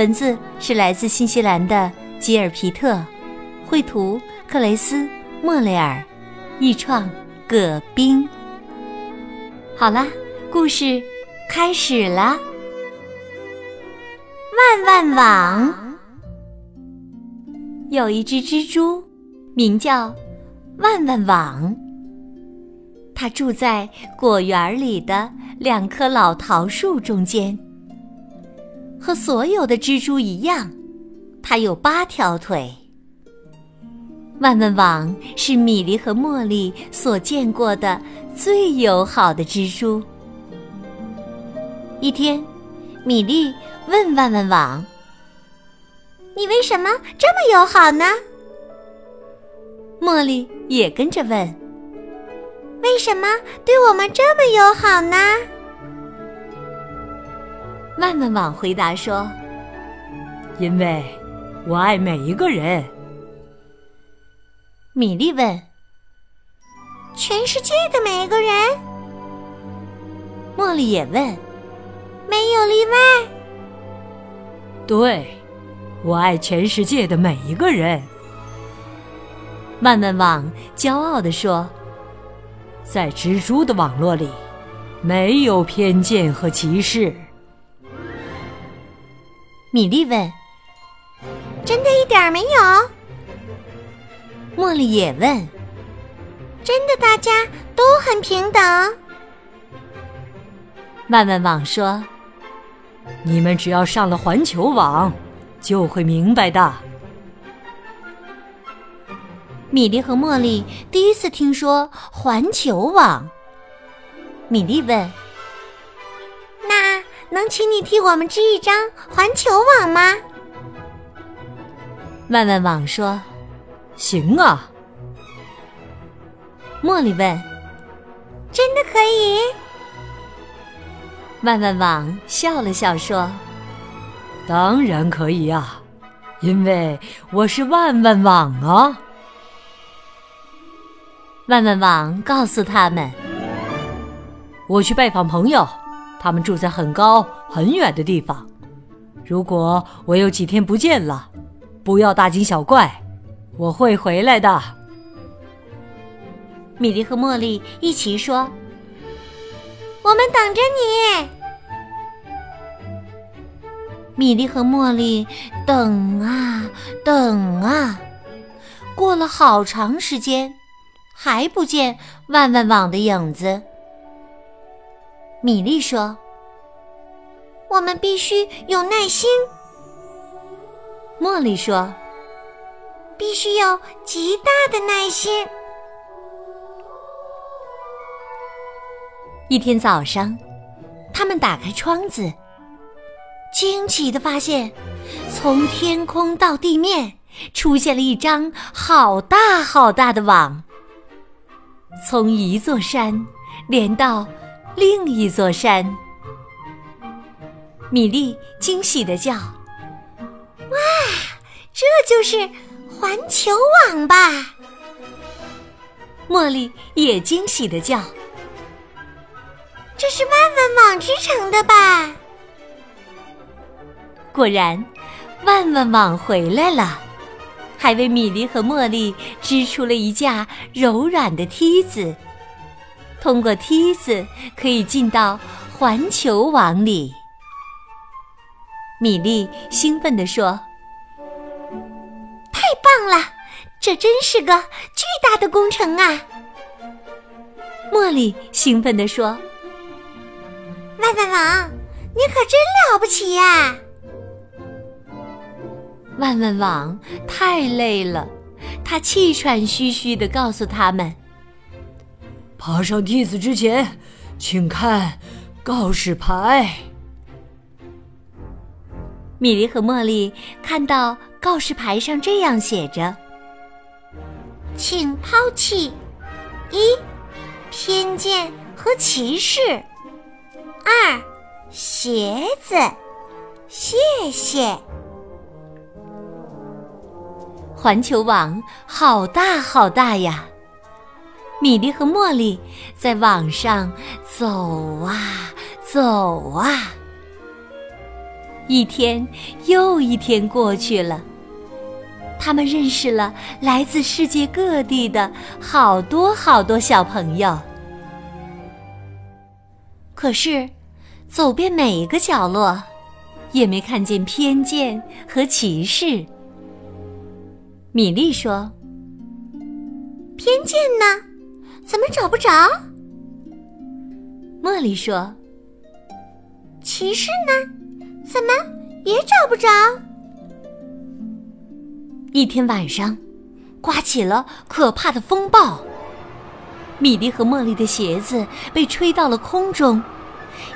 文字是来自新西兰的吉尔皮特，绘图克雷斯莫雷尔，译创葛冰。好啦，故事开始啦！万万网有一只蜘蛛，名叫万万网。它住在果园里的两棵老桃树中间。和所有的蜘蛛一样，它有八条腿。万万网是米莉和茉莉所见过的最友好的蜘蛛。一天，米莉问万万网：“你为什么这么友好呢？”茉莉也跟着问：“为什么对我们这么友好呢？”万万网回答说：“因为我爱每一个人。”米莉问：“全世界的每一个人？”茉莉也问：“没有例外？”“对，我爱全世界的每一个人。”万万网骄傲地说：“在蜘蛛的网络里，没有偏见和歧视。”米莉问：“真的一点儿没有？”茉莉也问：“真的大家都很平等？”万万网说：“你们只要上了环球网，就会明白的。”米莉和茉莉第一次听说环球网。米莉问。能请你替我们织一张环球网吗？万万网说：“行啊。”茉莉问：“真的可以？”万万网笑了笑说：“当然可以呀，因为我是万万网啊。”万万网告诉他们：“我去拜访朋友。”他们住在很高很远的地方。如果我有几天不见了，不要大惊小怪，我会回来的。米莉和茉莉一起说：“我们等着你。”米莉和茉莉等啊等啊，过了好长时间，还不见万万网的影子。米莉说：“我们必须有耐心。”茉莉说：“必须有极大的耐心。”一天早上，他们打开窗子，惊奇的发现，从天空到地面出现了一张好大好大的网，从一座山连到。另一座山，米莉惊喜的叫：“哇，这就是环球网吧！”茉莉也惊喜的叫：“这是万万网织成的吧？”果然，万万网回来了，还为米莉和茉莉织出了一架柔软的梯子。通过梯子可以进到环球网里。米莉兴奋地说：“太棒了，这真是个巨大的工程啊！”茉莉兴奋地说：“万万网，你可真了不起呀！”万万网太累了，他气喘吁吁地告诉他们。爬上梯子之前，请看告示牌。米莉和茉莉看到告示牌上这样写着：“请抛弃一偏见和歧视，二鞋子，谢谢。”环球网好大好大呀！米莉和茉莉在网上走啊走啊。一天又一天过去了，他们认识了来自世界各地的好多好多小朋友。可是，走遍每一个角落，也没看见偏见和歧视。米莉说：“偏见呢？怎么找不着？”茉莉说：“骑士呢？”怎么也找不着？一天晚上，刮起了可怕的风暴。米莉和茉莉的鞋子被吹到了空中，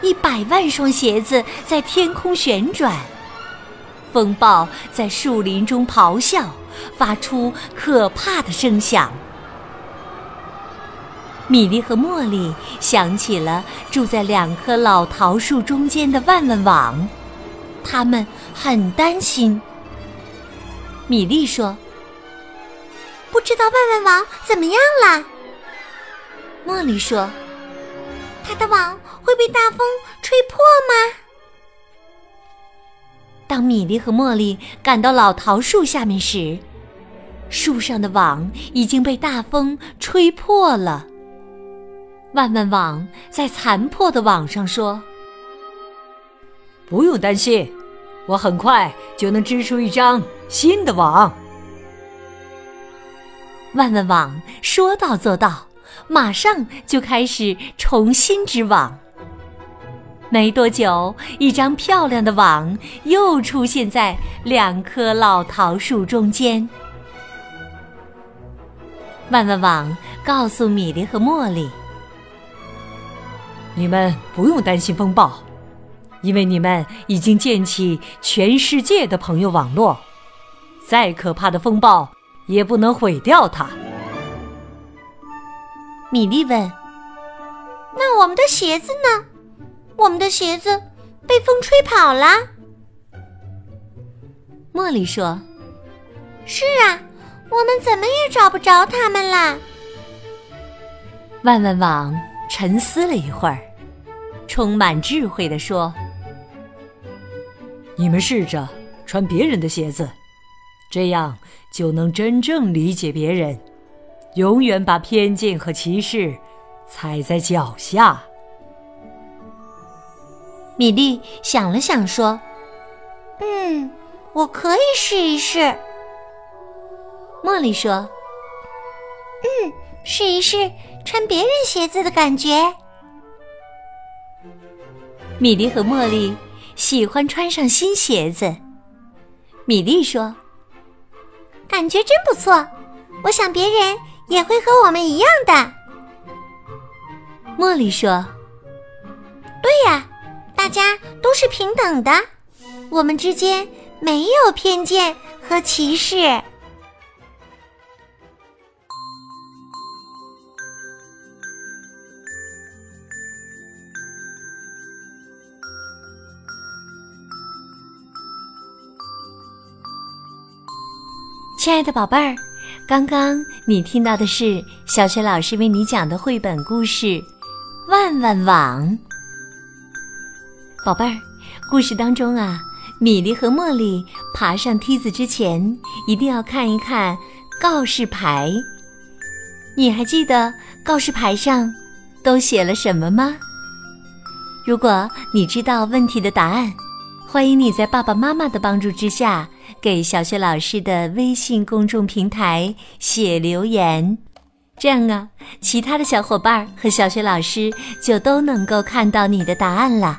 一百万双鞋子在天空旋转。风暴在树林中咆哮，发出可怕的声响。米莉和茉莉想起了住在两棵老桃树中间的万万网。他们很担心。米莉说：“不知道万万网怎么样了。”茉莉说：“它的网会被大风吹破吗？”当米莉和茉莉赶到老桃树下面时，树上的网已经被大风吹破了。万万网在残破的网上说。不用担心，我很快就能织出一张新的网。万万网说到做到，马上就开始重新织网。没多久，一张漂亮的网又出现在两棵老桃树中间。万万网告诉米莉和茉莉：“你们不用担心风暴。”因为你们已经建起全世界的朋友网络，再可怕的风暴也不能毁掉它。米莉问：“那我们的鞋子呢？我们的鞋子被风吹跑了。”茉莉说：“是啊，我们怎么也找不着他们啦。”万万网沉思了一会儿，充满智慧地说。你们试着穿别人的鞋子，这样就能真正理解别人，永远把偏见和歧视踩在脚下。米莉想了想，说：“嗯，我可以试一试。”茉莉说：“嗯，试一试穿别人鞋子的感觉。”米莉和茉莉。喜欢穿上新鞋子，米莉说：“感觉真不错，我想别人也会和我们一样的。”茉莉说：“对呀，大家都是平等的，我们之间没有偏见和歧视。”亲爱的宝贝儿，刚刚你听到的是小雪老师为你讲的绘本故事《万万网》。宝贝儿，故事当中啊，米莉和茉莉爬上梯子之前，一定要看一看告示牌。你还记得告示牌上都写了什么吗？如果你知道问题的答案，欢迎你在爸爸妈妈的帮助之下。给小雪老师的微信公众平台写留言，这样啊，其他的小伙伴和小雪老师就都能够看到你的答案了。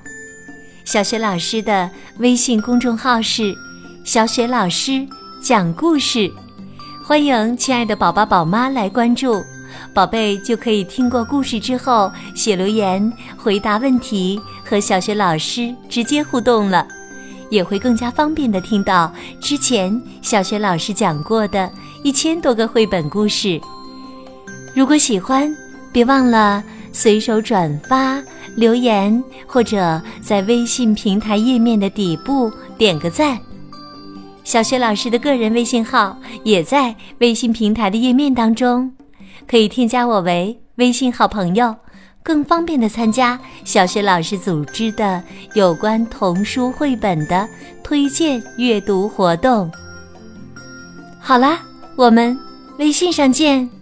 小雪老师的微信公众号是“小雪老师讲故事”，欢迎亲爱的宝宝宝妈来关注，宝贝就可以听过故事之后写留言、回答问题，和小雪老师直接互动了。也会更加方便的听到之前小学老师讲过的一千多个绘本故事。如果喜欢，别忘了随手转发、留言，或者在微信平台页面的底部点个赞。小学老师的个人微信号也在微信平台的页面当中，可以添加我为微信好朋友。更方便的参加小学老师组织的有关童书绘本的推荐阅读活动。好啦，我们微信上见。